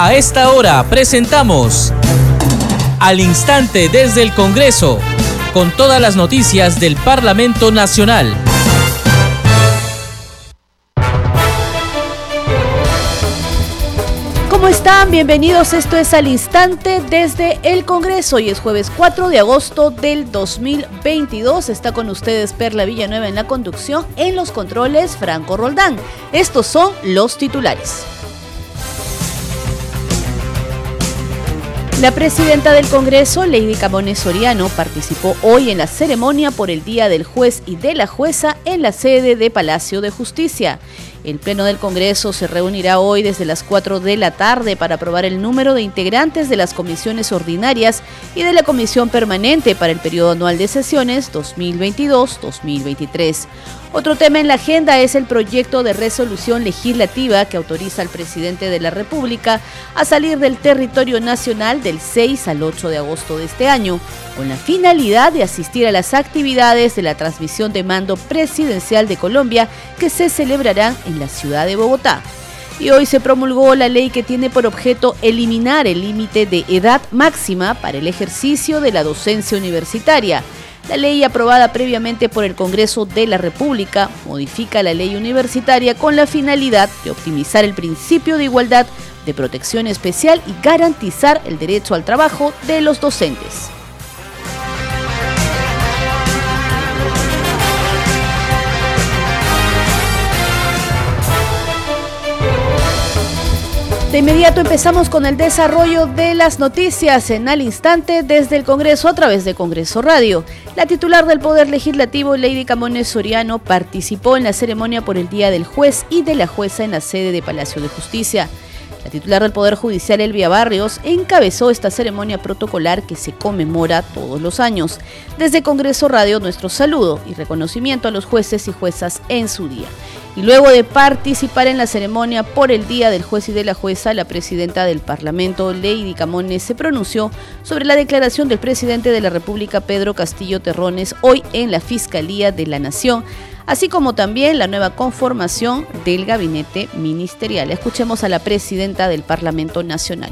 A esta hora presentamos Al Instante desde el Congreso, con todas las noticias del Parlamento Nacional. ¿Cómo están? Bienvenidos. Esto es Al Instante desde el Congreso. Hoy es jueves 4 de agosto del 2022. Está con ustedes Perla Villanueva en la conducción, en los controles Franco Roldán. Estos son los titulares. La presidenta del Congreso, Lady Camones Soriano, participó hoy en la ceremonia por el Día del Juez y de la Jueza en la sede de Palacio de Justicia. El Pleno del Congreso se reunirá hoy desde las 4 de la tarde para aprobar el número de integrantes de las comisiones ordinarias y de la Comisión Permanente para el periodo anual de sesiones 2022-2023. Otro tema en la agenda es el proyecto de resolución legislativa que autoriza al presidente de la República a salir del territorio nacional del 6 al 8 de agosto de este año, con la finalidad de asistir a las actividades de la transmisión de mando presidencial de Colombia que se celebrarán en la ciudad de Bogotá. Y hoy se promulgó la ley que tiene por objeto eliminar el límite de edad máxima para el ejercicio de la docencia universitaria la ley aprobada previamente por el Congreso de la República modifica la ley universitaria con la finalidad de optimizar el principio de igualdad, de protección especial y garantizar el derecho al trabajo de los docentes. De inmediato empezamos con el desarrollo de las noticias en al instante desde el Congreso a través de Congreso Radio. La titular del Poder Legislativo, Lady Camones Soriano, participó en la ceremonia por el Día del Juez y de la Jueza en la sede de Palacio de Justicia. La titular del Poder Judicial, Elvia Barrios, encabezó esta ceremonia protocolar que se conmemora todos los años. Desde Congreso Radio, nuestro saludo y reconocimiento a los jueces y juezas en su día. Y luego de participar en la ceremonia por el Día del Juez y de la Jueza, la presidenta del Parlamento, Lady Camones, se pronunció sobre la declaración del presidente de la República, Pedro Castillo Terrones, hoy en la Fiscalía de la Nación así como también la nueva conformación del gabinete ministerial. Escuchemos a la presidenta del Parlamento Nacional.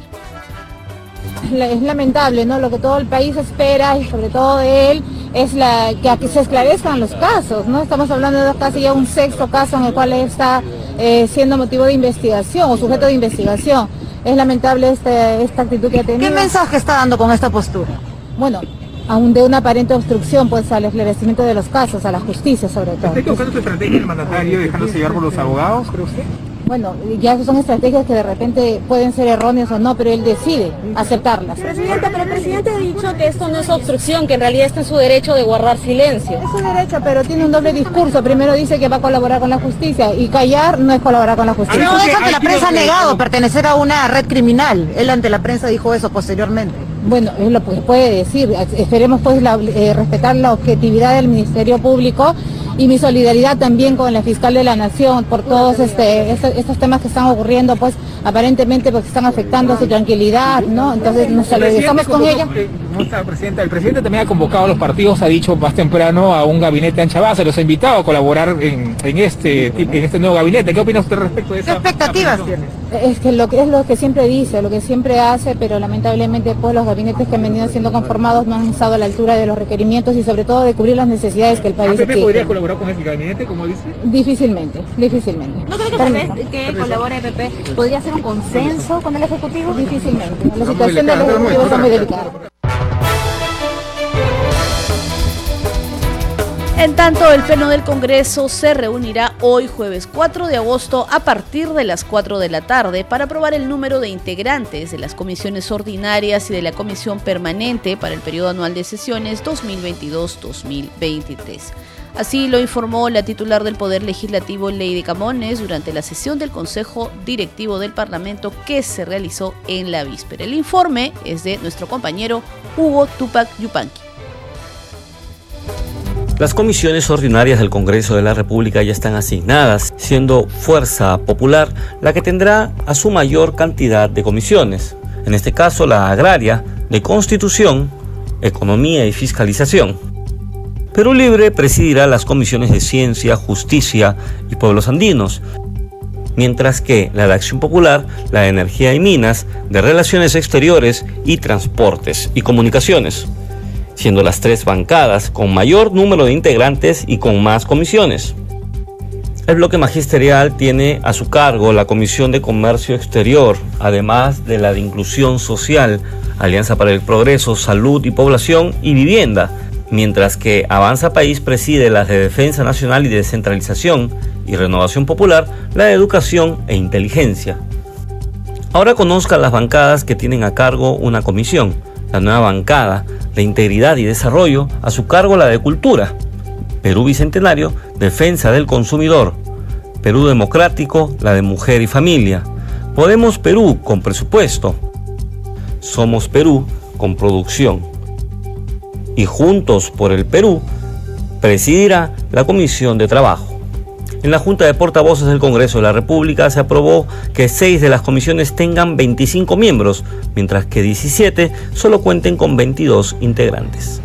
Es lamentable, ¿no? Lo que todo el país espera y sobre todo de él es la, que, se esclarezcan los casos, ¿no? Estamos hablando de casi ya un sexto caso en el cual está eh, siendo motivo de investigación o sujeto de investigación. Es lamentable este, esta actitud que ha tenido. ¿Qué mensaje está dando con esta postura? Bueno, aún de una aparente obstrucción pues al esclarecimiento de los casos, a la justicia sobre todo. ¿Está equivocando su estrategia el mandatario dejándose llevar por los abogados, cree usted? Bueno, ya son estrategias que de repente pueden ser erróneas o no, pero él decide aceptarlas. Presidenta, pero el presidente ha dicho que esto no es obstrucción, que en realidad está en su derecho de guardar silencio. Es su derecho, pero tiene un doble discurso. Primero dice que va a colaborar con la justicia y callar no es colaborar con la justicia. No deja que la prensa ha negado pertenecer a una red criminal. Él ante la prensa dijo eso posteriormente. Bueno, es lo que puede decir. Esperemos pues eh, respetar la objetividad del Ministerio Público y mi solidaridad también con la fiscal de la Nación por todos este, estos, temas que están ocurriendo, pues aparentemente porque están afectando su tranquilidad, ¿no? Entonces nos solidarizamos con ella. No está, presidenta. El presidente también ha convocado a los partidos, ha dicho más temprano a un gabinete ancha base, los ha invitado a colaborar en, este, en este nuevo gabinete. ¿Qué opina usted respecto de eso? ¿Qué expectativas tiene? Es que lo que es lo que siempre dice, lo que siempre hace, pero lamentablemente pues los gabinetes que han venido siendo conformados no han estado a la altura de los requerimientos y sobre todo de cubrir las necesidades que el país tiene. podría colaborar con el gabinete, como dice? Difícilmente, difícilmente. ¿No cree que tal vez que colabore PP podría ser un consenso con el Ejecutivo? Difícilmente. La situación del Ejecutivo está muy delicada. En tanto, el Pleno del Congreso se reunirá hoy jueves 4 de agosto a partir de las 4 de la tarde para aprobar el número de integrantes de las comisiones ordinarias y de la comisión permanente para el periodo anual de sesiones 2022-2023. Así lo informó la titular del Poder Legislativo, Lady Camones, durante la sesión del Consejo Directivo del Parlamento que se realizó en la víspera. El informe es de nuestro compañero Hugo Tupac Yupanqui. Las comisiones ordinarias del Congreso de la República ya están asignadas, siendo Fuerza Popular la que tendrá a su mayor cantidad de comisiones, en este caso la agraria, de Constitución, Economía y Fiscalización. Perú Libre presidirá las comisiones de Ciencia, Justicia y Pueblos Andinos, mientras que la de Acción Popular, la de Energía y Minas, de Relaciones Exteriores y Transportes y Comunicaciones, siendo las tres bancadas con mayor número de integrantes y con más comisiones. El bloque magisterial tiene a su cargo la Comisión de Comercio Exterior, además de la de Inclusión Social, Alianza para el Progreso, Salud y Población y Vivienda, mientras que Avanza País preside las de Defensa Nacional y Descentralización y Renovación Popular, la de Educación e Inteligencia. Ahora conozcan las bancadas que tienen a cargo una comisión. La nueva bancada de Integridad y Desarrollo, a su cargo la de Cultura, Perú Bicentenario, Defensa del Consumidor, Perú Democrático, la de Mujer y Familia, Podemos Perú con presupuesto, Somos Perú con producción y Juntos por el Perú presidirá la Comisión de Trabajo. En la Junta de Portavoces del Congreso de la República se aprobó que seis de las comisiones tengan 25 miembros, mientras que 17 solo cuenten con 22 integrantes.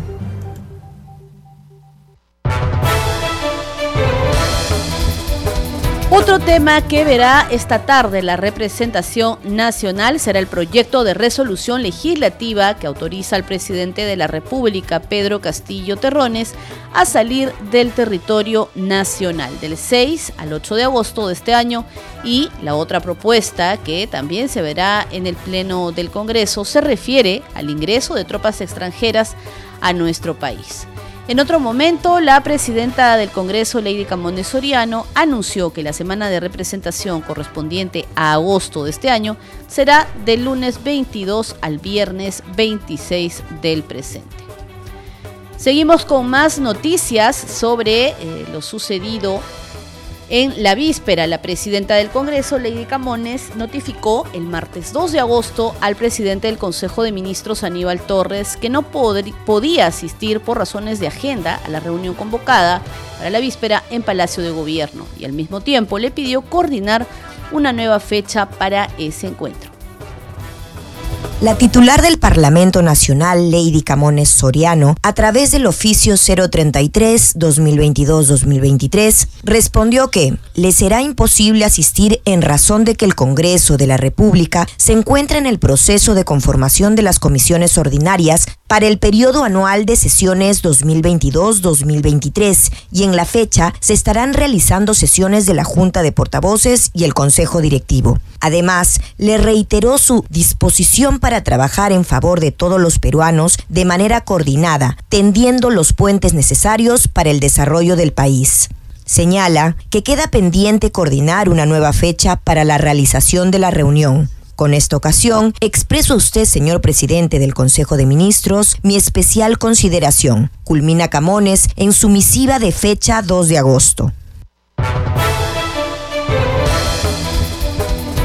Otro tema que verá esta tarde la representación nacional será el proyecto de resolución legislativa que autoriza al presidente de la República, Pedro Castillo Terrones, a salir del territorio nacional del 6 al 8 de agosto de este año y la otra propuesta que también se verá en el Pleno del Congreso se refiere al ingreso de tropas extranjeras a nuestro país. En otro momento, la presidenta del Congreso, Lady Camones Soriano, anunció que la semana de representación correspondiente a agosto de este año será del lunes 22 al viernes 26 del presente. Seguimos con más noticias sobre eh, lo sucedido en la víspera, la presidenta del Congreso, Lady Camones, notificó el martes 2 de agosto al presidente del Consejo de Ministros, Aníbal Torres, que no podía asistir por razones de agenda a la reunión convocada para la víspera en Palacio de Gobierno y al mismo tiempo le pidió coordinar una nueva fecha para ese encuentro. La titular del Parlamento Nacional, Lady Camones Soriano, a través del oficio 033-2022-2023, respondió que le será imposible asistir en razón de que el Congreso de la República se encuentra en el proceso de conformación de las comisiones ordinarias para el periodo anual de sesiones 2022-2023 y en la fecha se estarán realizando sesiones de la Junta de Portavoces y el Consejo Directivo. Además, le reiteró su disposición para trabajar en favor de todos los peruanos de manera coordinada, tendiendo los puentes necesarios para el desarrollo del país. Señala que queda pendiente coordinar una nueva fecha para la realización de la reunión. Con esta ocasión, expreso a usted, señor presidente del Consejo de Ministros, mi especial consideración. Culmina Camones en su misiva de fecha 2 de agosto.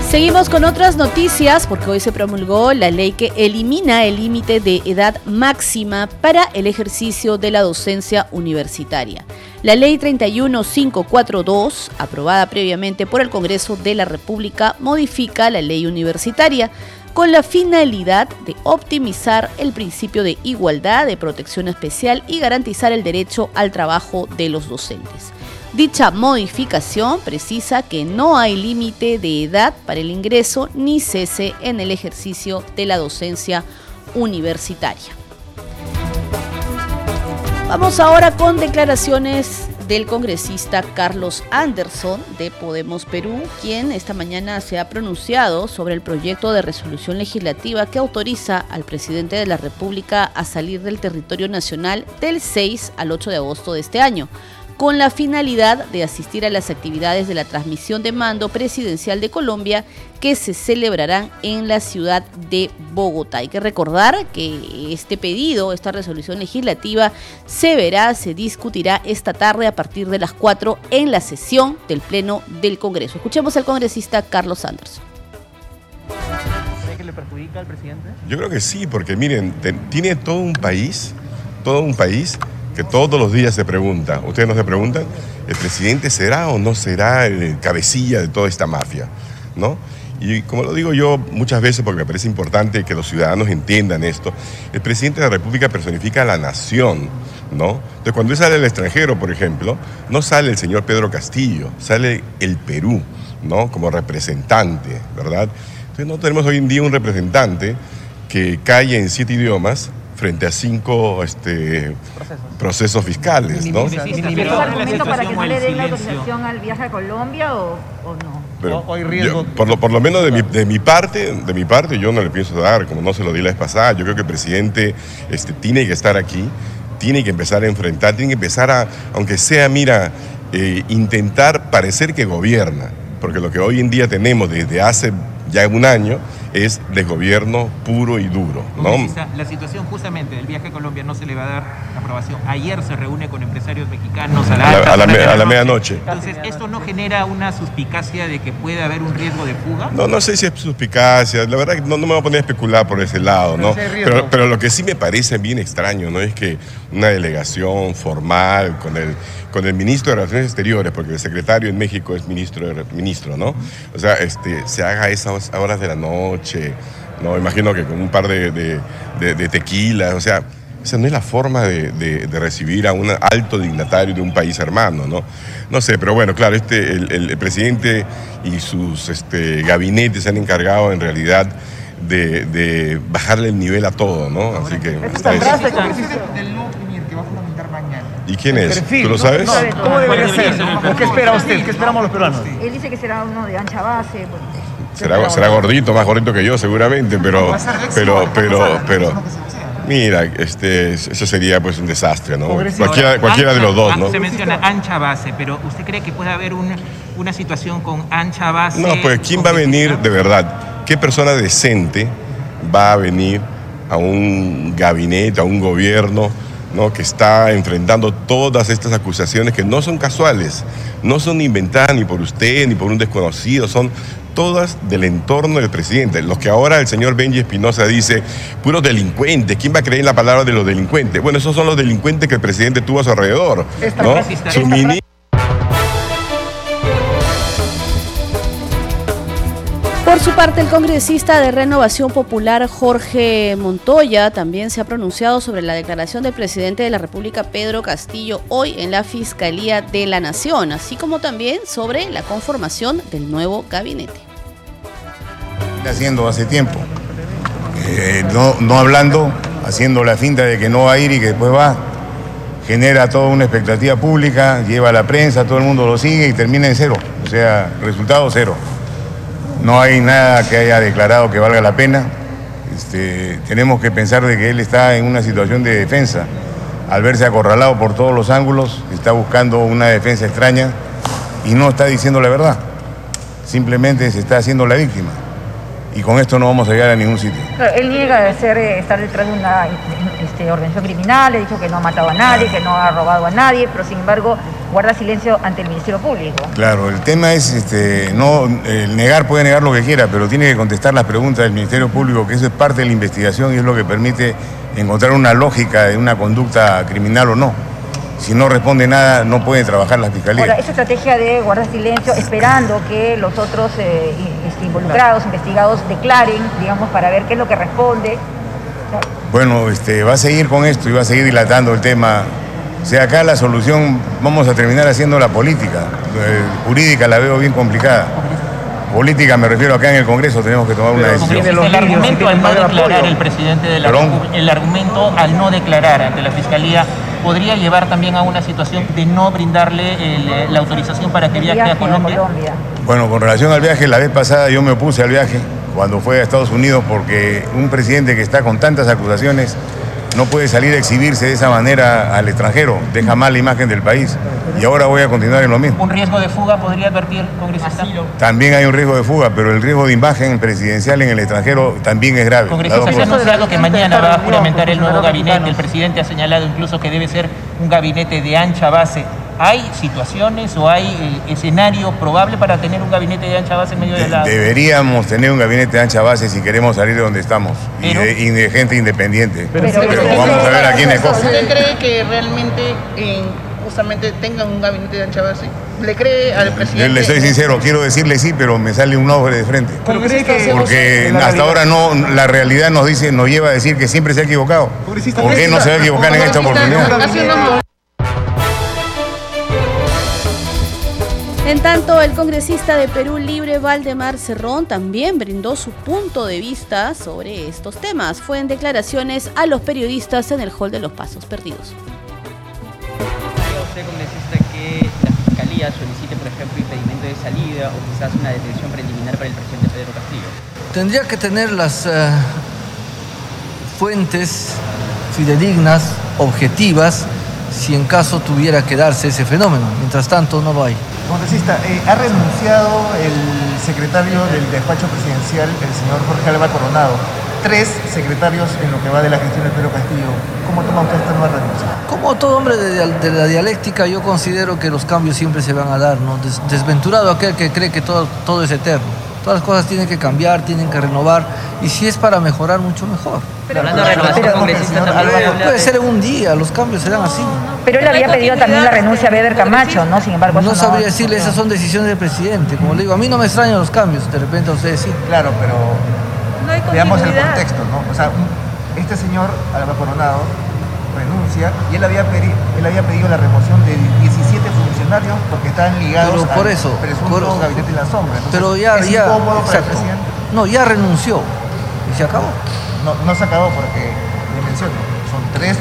Seguimos con otras noticias porque hoy se promulgó la ley que elimina el límite de edad máxima para el ejercicio de la docencia universitaria. La ley 31542, aprobada previamente por el Congreso de la República, modifica la ley universitaria con la finalidad de optimizar el principio de igualdad, de protección especial y garantizar el derecho al trabajo de los docentes. Dicha modificación precisa que no hay límite de edad para el ingreso ni cese en el ejercicio de la docencia universitaria. Vamos ahora con declaraciones del congresista Carlos Anderson de Podemos Perú, quien esta mañana se ha pronunciado sobre el proyecto de resolución legislativa que autoriza al presidente de la República a salir del territorio nacional del 6 al 8 de agosto de este año con la finalidad de asistir a las actividades de la transmisión de mando presidencial de Colombia que se celebrarán en la ciudad de Bogotá. Hay que recordar que este pedido, esta resolución legislativa, se verá, se discutirá esta tarde a partir de las 4 en la sesión del Pleno del Congreso. Escuchemos al congresista Carlos Sanders. ¿Cree que le perjudica al presidente? Yo creo que sí, porque miren, tiene todo un país, todo un país que todos los días se pregunta, ustedes no se preguntan, ¿el presidente será o no será el cabecilla de toda esta mafia? ¿No? Y como lo digo yo muchas veces, porque me parece importante que los ciudadanos entiendan esto, el presidente de la República personifica a la nación, ¿no? Entonces, cuando él sale al extranjero, por ejemplo, no sale el señor Pedro Castillo, sale el Perú, ¿no? Como representante, ¿verdad? Entonces, no tenemos hoy en día un representante que calle en siete idiomas frente a cinco este, procesos. fiscales, ¿no? ¿Es argumento para que no le den la autorización al viaje a Colombia o, o no? Pero yo, por, lo, por lo menos de mi, de mi parte, de mi parte, yo no le pienso dar, como no se lo di la vez pasada. Yo creo que el presidente este, tiene que estar aquí, tiene que empezar a enfrentar, tiene que empezar a, aunque sea, mira, eh, intentar parecer que gobierna. Porque lo que hoy en día tenemos desde hace ya un año es de gobierno puro y duro. ¿no? La situación justamente del viaje a Colombia no se le va a dar aprobación. Ayer se reúne con empresarios mexicanos a la, a la, a la medianoche. Entonces, ¿esto no genera una suspicacia de que puede haber un riesgo de fuga? No, no sé si es suspicacia. La verdad que no, no me voy a poner a especular por ese lado, ¿no? Pero, pero lo que sí me parece bien extraño, ¿no? Es que una delegación formal con el con el ministro de Relaciones Exteriores, porque el secretario en México es ministro, ministro ¿no? O sea, este, se haga a esas horas de la noche, ¿no? Imagino que con un par de, de, tequilas, o sea, esa no es la forma de, recibir a un alto dignatario de un país hermano, ¿no? No sé, pero bueno, claro, este, el, presidente y sus este, gabinetes se han encargado en realidad de, bajarle el nivel a todo, ¿no? Así que... ¿Y quién es? ¿Tú lo sabes? ¿Cómo debería ser? ¿Qué espera usted? ¿Qué esperamos los peruanos? Él dice que será uno de ancha base. Será, será gordito, más gordito que yo seguramente, pero, pero, pero, pero, mira, este, eso sería pues un desastre, ¿no? Cualquiera, cualquiera de los dos, ¿no? Se menciona ancha base, pero ¿usted cree que puede haber una, una situación con ancha base? No, pues ¿quién va a venir de verdad? ¿Qué persona decente va a venir a un gabinete, a un gobierno? que está enfrentando todas estas acusaciones que no son casuales, no son inventadas ni por usted ni por un desconocido, son todas del entorno del presidente. Los que ahora el señor Benji Espinosa dice, puros delincuentes, ¿quién va a creer en la palabra de los delincuentes? Bueno, esos son los delincuentes que el presidente tuvo a su alrededor. Por su parte, el congresista de Renovación Popular Jorge Montoya también se ha pronunciado sobre la declaración del presidente de la República Pedro Castillo hoy en la Fiscalía de la Nación, así como también sobre la conformación del nuevo gabinete. Haciendo hace tiempo, eh, no, no hablando, haciendo la finta de que no va a ir y que después va, genera toda una expectativa pública, lleva a la prensa, todo el mundo lo sigue y termina en cero, o sea, resultado cero. No hay nada que haya declarado que valga la pena. Este, tenemos que pensar de que él está en una situación de defensa. Al verse acorralado por todos los ángulos, está buscando una defensa extraña y no está diciendo la verdad. Simplemente se está haciendo la víctima y con esto no vamos a llegar a ningún sitio. él niega de ser, eh, estar detrás de una este, organización criminal, ha dicho que no ha matado a nadie, que no ha robado a nadie, pero sin embargo guarda silencio ante el Ministerio Público. Claro, el tema es, este, no, el negar puede negar lo que quiera, pero tiene que contestar las preguntas del Ministerio Público, que eso es parte de la investigación y es lo que permite encontrar una lógica de una conducta criminal o no si no responde nada, no puede trabajar la fiscalía. Ahora, esa estrategia de guardar silencio, esperando que los otros eh, este, involucrados, investigados, declaren, digamos, para ver qué es lo que responde. Bueno, este, va a seguir con esto y va a seguir dilatando el tema. O sea, acá la solución, vamos a terminar haciendo la política. Eh, jurídica la veo bien complicada. Política me refiero acá en el Congreso, tenemos que tomar una decisión. El argumento al no declarar el presidente de la el argumento al no declarar ante la Fiscalía podría llevar también a una situación de no brindarle eh, la autorización para que viaje, a Colombia? Bueno, con relación al viaje, la vez pasada yo me opuse al viaje cuando fue a Estados Unidos porque un presidente que está con tantas acusaciones no puede salir a exhibirse de esa manera al extranjero, deja mala imagen del país. Y ahora voy a continuar en lo mismo. ¿Un riesgo de fuga podría advertir, congresista? También hay un riesgo de fuga, pero el riesgo de imagen presidencial en el extranjero también es grave. Congresista, se ha anunciado que mañana va a juramentar el nuevo gabinete. El presidente ha señalado incluso que debe ser un gabinete de ancha base. ¿Hay situaciones o hay eh, escenario probable para tener un gabinete de ancha base en medio de la... Deberíamos tener un gabinete de ancha base si queremos salir de donde estamos y, de, gente independiente. Pero, vamos a ver a quién escoge. ¿Usted cree que realmente justamente tengan un gabinete de ancha base? le cree al presidente? Le soy sincero, quiero decirle sí, pero me sale un nombre de frente. ¿Pero cree que Porque hasta ahora no, la realidad nos dice, nos lleva a decir que siempre se ha equivocado. ¿Por qué no se va a equivocar en esta oportunidad? En tanto, el congresista de Perú Libre, Valdemar Cerrón, también brindó su punto de vista sobre estos temas. Fue en declaraciones a los periodistas en el Hall de los Pasos Perdidos. ¿Cree usted, congresista, que la Fiscalía solicite, por ejemplo, impedimento de salida o quizás una detención preliminar para el presidente Pedro Castillo? Tendría que tener las eh, fuentes fidedignas, objetivas, si en caso tuviera que darse ese fenómeno. Mientras tanto, no lo hay. Congresista, eh, ha renunciado el secretario del despacho presidencial, el señor Jorge Alba Coronado. Tres secretarios en lo que va de la gestión de Pedro Castillo. ¿Cómo toma usted esta nueva renuncia? Como todo hombre de, la dialéctica, yo considero que los cambios siempre se van a dar, ¿no? Des- desventurado aquel que cree que todo, todo es eterno. Todas las cosas tienen que cambiar, tienen que renovar, y si es para mejorar, mucho mejor. Pero hablando de renovación, congresista, también Puede- ser en un día, los cambios serán así. Pero él había pedido también la renuncia a Beder Camacho, ¿no? Sin embargo, No sabría decirle, esas son decisiones del presidente. Como le digo, a mí no me extrañan los cambios, de repente a ustedes sí. Claro, pero Veamos el contexto, ¿no? O sea, este señor Alba Coronado renuncia y él había, pedi- él había pedido la remoción de 17 funcionarios porque estaban ligados Pero por al eso, presunto por- gabinete en la sombra. Entonces, Pero ya, es ya, incómodo para el presidente. No, ya renunció y se acabó. No, no se acabó porque, le menciono, son tres.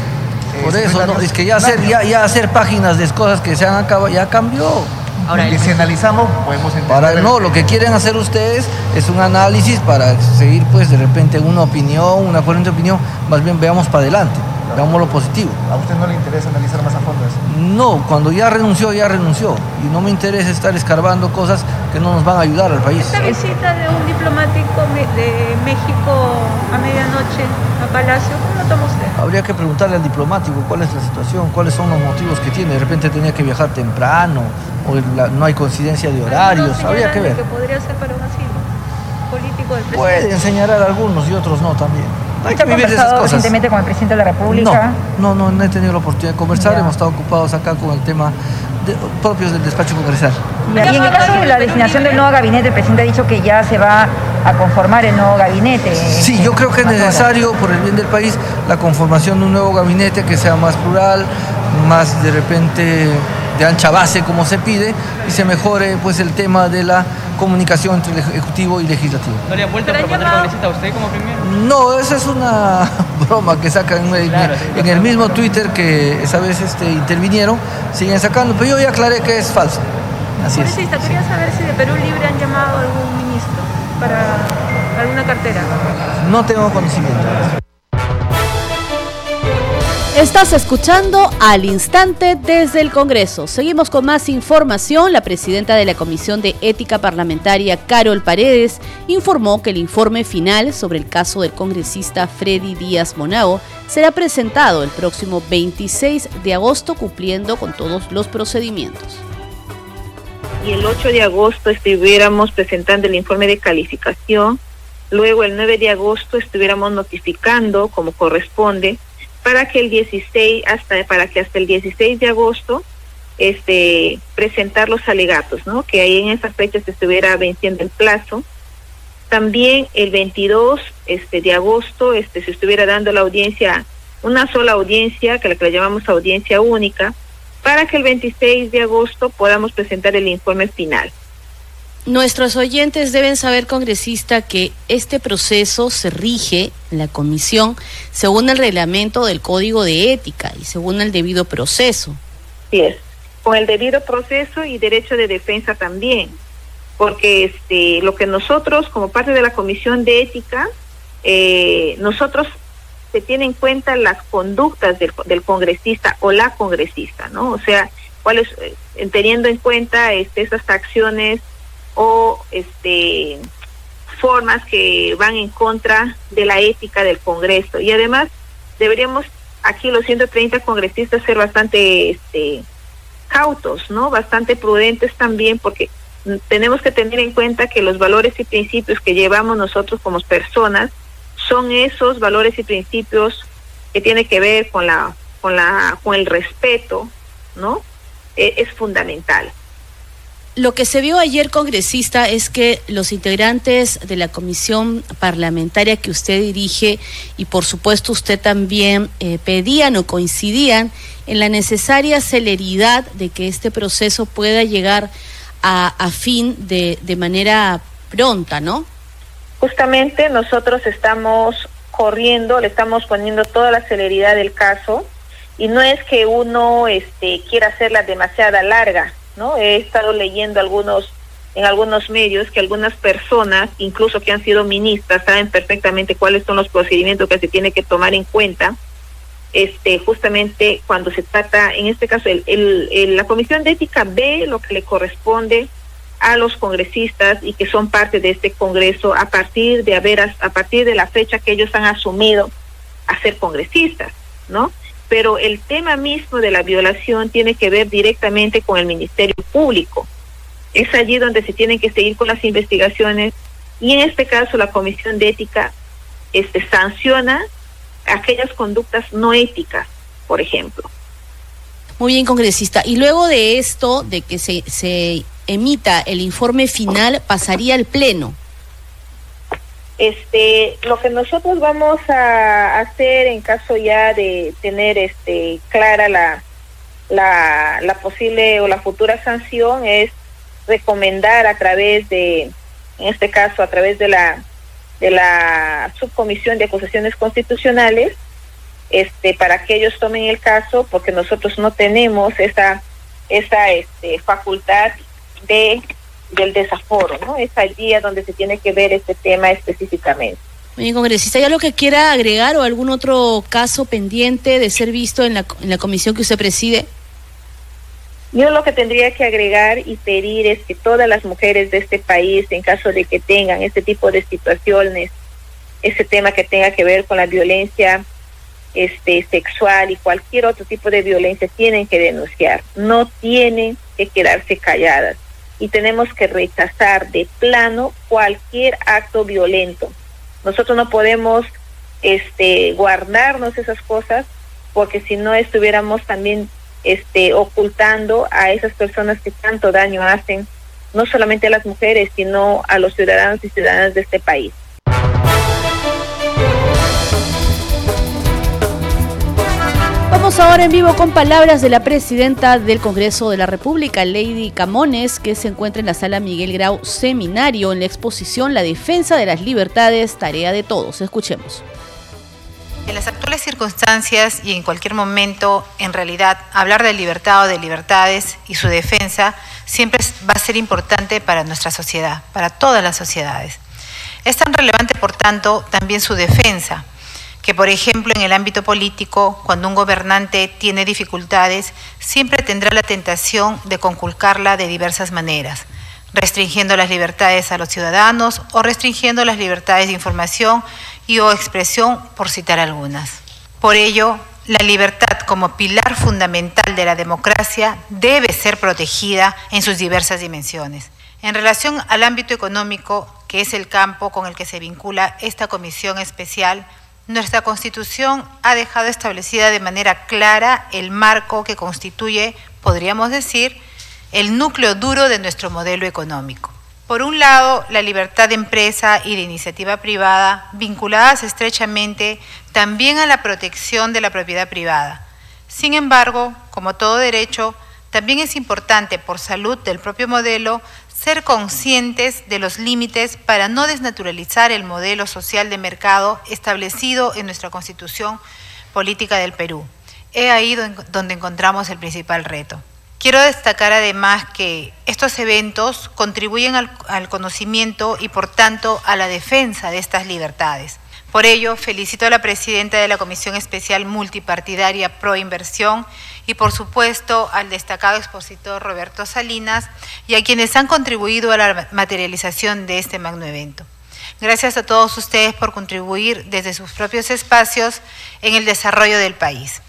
eh, Por eso, no, es que ya hacer, ya, ya hacer páginas de cosas que se han acabado, ya cambió. Porque si analizamos, podemos entender. Para, el- no, lo que quieren hacer ustedes es un análisis para seguir, pues, de repente una opinión, una corriente opinión. Más bien veamos para adelante, veamos lo positivo. ¿A usted no le interesa analizar más a fondo eso? No, cuando ya renunció, ya renunció. Y no me interesa estar escarbando cosas que no nos van a ayudar al país. Esta visita de un diplomático de México a medianoche a Palacio, ¿cómo lo toma usted? Habría que preguntarle al diplomático cuál es la situación, cuáles son los motivos que tiene. De repente tenía que viajar temprano, o la- no hay coincidencia de horarios, habría que ver. que podría ser para un asilo político del presidente. Pueden señalar a algunos y otros no también. Hay que ¿Usted ha vivir de esas conversado cosas. recientemente con el presidente de la República? No, no, no he tenido la oportunidad de conversar, Ya. hemos estado ocupados acá con el tema de- propios del despacho congresal. Y en el caso de la designación del nuevo gabinete, el presidente ha dicho que ya se va a conformar el nuevo gabinete. Sí, yo creo que es necesario, por el bien del país, la conformación de un nuevo gabinete que sea más plural, más de repente de ancha base como se pide, y se mejore pues el tema de la comunicación entre el Ejecutivo y Legislativo. ¿No le ha vuelto a proponer congresista a usted como primero? No, esa es una broma que sacan en, Claro, sí, en el mismo Twitter que esa vez este, intervinieron, siguen sacando, pero yo ya aclaré que es falso. Así es. Congresista, quería saber si de Perú Libre han llamado a algún ministro para alguna cartera. No tengo conocimiento. Estás escuchando al instante desde el Congreso. Seguimos con más información. La presidenta de la Comisión de Ética Parlamentaria, Carol Paredes, informó que el informe final sobre el caso del congresista Freddy Díaz Monao será presentado el próximo 26 de agosto cumpliendo con todos los procedimientos. y el 8 de agosto estuviéramos presentando el informe de calificación, luego el 9 de agosto estuviéramos notificando como corresponde para que el 16 hasta para que hasta el 16 de agosto este presentar los alegatos, ¿no? Que ahí en esas fechas se estuviera venciendo el plazo. También el 22 este de agosto este se estuviera dando la audiencia una sola audiencia, que la que le llamamos audiencia única, para que el 26 de agosto podamos presentar el informe final. Nuestros oyentes deben saber, congresista, que este proceso se rige la comisión según el reglamento del Código de Ética y según el debido proceso. Así es, con el debido proceso y derecho de defensa también, porque este lo que nosotros como parte de la comisión de ética, eh, nosotros se tiene en cuenta las conductas del, del congresista o la congresista, ¿no? O sea, cuáles, eh, teniendo en cuenta este, esas acciones o este formas que van en contra de la ética del Congreso. Y además deberíamos aquí los 130 congresistas ser bastante este, cautos, ¿no? Bastante prudentes también porque tenemos que tener en cuenta que los valores y principios que llevamos nosotros como personas son esos valores y principios que tienen que ver con la con la con el respeto, ¿no? Eh, es fundamental. Lo que se vio ayer, congresista, es que los integrantes de la comisión parlamentaria que usted dirige y por supuesto usted también eh, pedían o coincidían en la necesaria celeridad de que este proceso pueda llegar a, fin de, de manera pronta, ¿no? Justamente nosotros estamos corriendo, le estamos poniendo toda la celeridad del caso y no es que uno este, quiera hacerla demasiada larga, ¿no? He estado leyendo algunos en algunos medios que algunas personas, incluso que han sido ministras, saben perfectamente cuáles son los procedimientos que se tiene que tomar en cuenta. Este, justamente cuando se trata, en este caso, el, el, la Comisión de Ética ve lo que le corresponde a los congresistas y que son parte de este Congreso a partir de haber, a partir de la fecha que ellos han asumido a ser congresistas, ¿no? Pero el tema mismo de la violación tiene que ver directamente con el Ministerio Público. Es allí donde se tienen que seguir con las investigaciones y en este caso la Comisión de Ética este, sanciona aquellas conductas no éticas, por ejemplo. Muy bien, congresista. Y luego de esto, de que se, se emita el informe final, pasaría al Pleno. Este, lo que nosotros vamos a hacer en caso ya de tener este clara la, la, la posible o la futura sanción es recomendar a través de, en este caso, a través de la de la subcomisión de acusaciones constitucionales, este, para que ellos tomen el caso, porque nosotros no tenemos esa esa este, facultad de del desaforo, ¿no? Es allí donde se tiene que ver este tema específicamente. Bien, congresista, ¿hay algo que quiera agregar o algún otro caso pendiente de ser visto en la, en la comisión que usted preside? Yo lo que tendría que agregar y pedir es que todas las mujeres de este país, en caso de que tengan este tipo de situaciones, ese tema que tenga que ver con la violencia este, sexual y cualquier otro tipo de violencia, tienen que denunciar, no tienen que quedarse calladas y tenemos que rechazar de plano cualquier acto violento. Nosotros no podemos este guardarnos esas cosas porque si no estuviéramos también este ocultando a esas personas que tanto daño hacen no solamente a las mujeres, sino a los ciudadanos y ciudadanas de este país. Vamos ahora en vivo con palabras de la presidenta del Congreso de la República, Lady Camones, que se encuentra en la sala Miguel Grau Seminario en la exposición La defensa de las libertades, tarea de todos. Escuchemos. En las actuales circunstancias y en cualquier momento, en realidad, hablar de libertad o de libertades y su defensa siempre va a ser importante para nuestra sociedad, para todas las sociedades. Es tan relevante, por tanto, también su defensa que, por ejemplo, en el ámbito político, cuando un gobernante tiene dificultades, siempre tendrá la tentación de conculcarla de diversas maneras, restringiendo las libertades a los ciudadanos o restringiendo las libertades de información y o expresión, por citar algunas. Por ello, la libertad como pilar fundamental de la democracia debe ser protegida en sus diversas dimensiones. En relación al ámbito económico, que es el campo con el que se vincula esta comisión especial, nuestra Constitución ha dejado establecida de manera clara el marco que constituye, podríamos decir, el núcleo duro de nuestro modelo económico. Por un lado, la libertad de empresa y de iniciativa privada, vinculadas estrechamente también a la protección de la propiedad privada. Sin embargo, como todo derecho, también es importante por salud del propio modelo ser conscientes de los límites para no desnaturalizar el modelo social de mercado establecido en nuestra Constitución Política del Perú. He ahí donde encontramos el principal reto. Quiero destacar además que estos eventos contribuyen al, al, conocimiento y por tanto a la defensa de estas libertades. Por ello, felicito a la presidenta de la Comisión Especial Multipartidaria Pro Inversión y por supuesto al destacado expositor Roberto Salinas y a quienes han contribuido a la materialización de este magno evento. Gracias a todos ustedes por contribuir desde sus propios espacios en el desarrollo del país.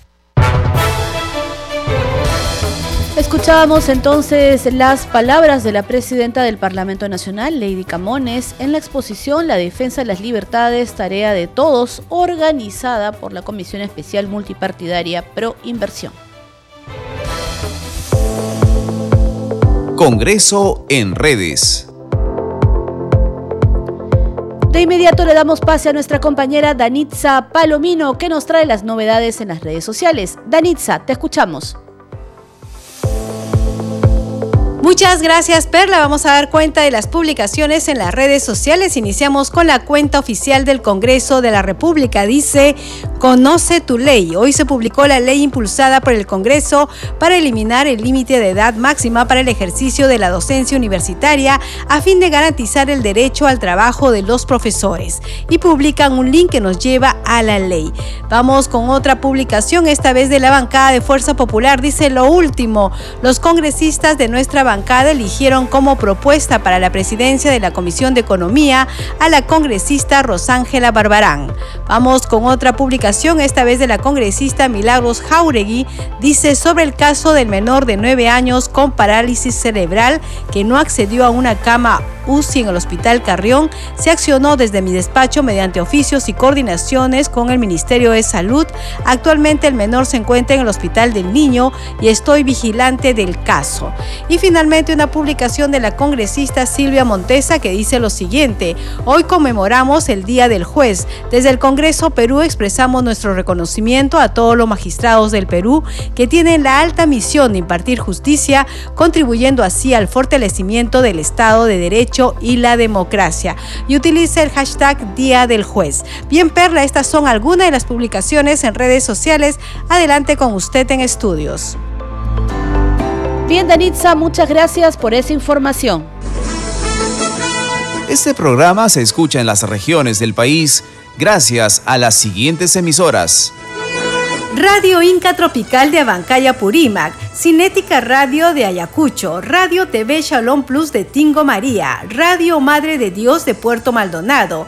Escuchábamos entonces las palabras de la presidenta del Parlamento Nacional, Lady Camones, en la exposición La defensa de las libertades, tarea de todos, organizada por la Comisión Especial Multipartidaria Pro Inversión. Congreso en redes. De inmediato le damos pase a nuestra compañera Danitza Palomino, que nos trae las novedades en las redes sociales. Danitza, te escuchamos. Muchas gracias Perla. Vamos a dar cuenta de las publicaciones en las redes sociales. Iniciamos con la cuenta oficial del Congreso de la República. Dice, conoce tu ley. Hoy se publicó la ley impulsada por el Congreso para eliminar el límite de edad máxima para el ejercicio de la docencia universitaria a fin de garantizar el derecho al trabajo de los profesores. Y publican un link que nos lleva a la ley. Vamos con otra publicación, esta vez de la bancada de Fuerza Popular. Dice lo último, los congresistas de nuestra bancada bancada eligieron como propuesta para la presidencia de la Comisión de Economía a la congresista Rosángela Barbarán. Vamos con otra publicación, esta vez de la congresista Milagros Jauregui, dice sobre el caso del menor de 9 años con parálisis cerebral que no accedió a una cama UCI en el Hospital Carrión, se accionó desde mi despacho mediante oficios y coordinaciones con el Ministerio de Salud. Actualmente el menor se encuentra en el Hospital del Niño y estoy vigilante del caso. Y finalmente una publicación de la congresista Silvia Montesa que dice lo siguiente, hoy conmemoramos el Día del Juez. Desde el Congreso Perú expresamos nuestro reconocimiento a todos los magistrados del Perú que tienen la alta misión de impartir justicia, contribuyendo así al fortalecimiento del Estado de Derecho y la democracia. Y utilice el hashtag Día del Juez. Bien, Perla, estas son algunas de las publicaciones en redes sociales. Adelante con usted en estudios. Bien, Danitza, muchas gracias por esa información. Este programa se escucha en las regiones del país gracias a las siguientes emisoras. Radio Inca Tropical de Abancaya Purímac, Cinética Radio de Ayacucho, Radio TV Shalom Plus de Tingo María, Radio Madre de Dios de Puerto Maldonado,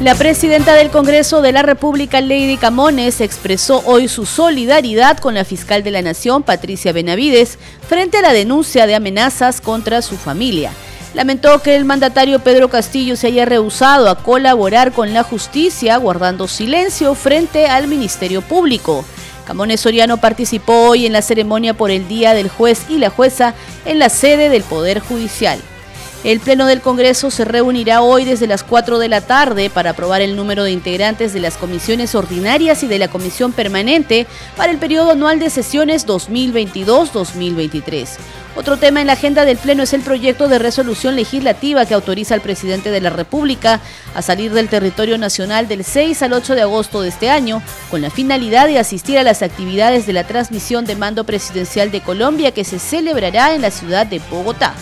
La presidenta del Congreso de la República, Lady Camones, expresó hoy su solidaridad con la fiscal de la Nación, Patricia Benavides, frente a la denuncia de amenazas contra su familia lamentó que el mandatario Pedro Castillo se haya rehusado a colaborar con la justicia, guardando silencio frente al Ministerio Público. Camones Soriano participó hoy en la ceremonia por el Día del Juez y la Jueza en la sede del Poder Judicial. El Pleno del Congreso se reunirá hoy desde las 4 de la tarde para aprobar el número de integrantes de las comisiones ordinarias y de la comisión permanente para el periodo anual de sesiones 2022-2023. Otro tema en la agenda del Pleno es el proyecto de resolución legislativa que autoriza al presidente de la República a salir del territorio nacional del 6 al 8 de agosto de este año, con la finalidad de asistir a las actividades de la transmisión de mando presidencial de Colombia que se celebrará en la ciudad de Bogotá.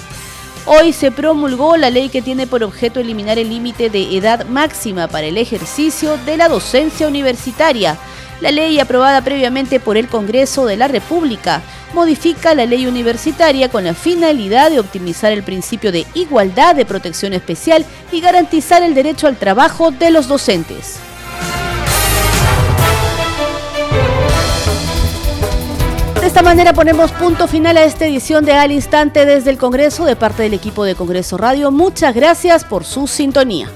Hoy se promulgó la ley que tiene por objeto eliminar el límite de edad máxima para el ejercicio de la docencia universitaria. La ley aprobada previamente por el Congreso de la República modifica la ley universitaria con la finalidad de optimizar el principio de igualdad de protección especial y garantizar el derecho al trabajo de los docentes. Esta manera ponemos punto final a esta edición de Al Instante desde el Congreso de parte del equipo de Congreso Radio. Muchas gracias por su sintonía.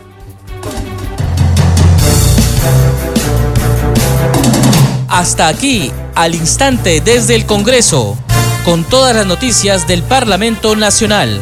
Hasta aquí, al instante desde el Congreso, con todas las noticias del Parlamento Nacional.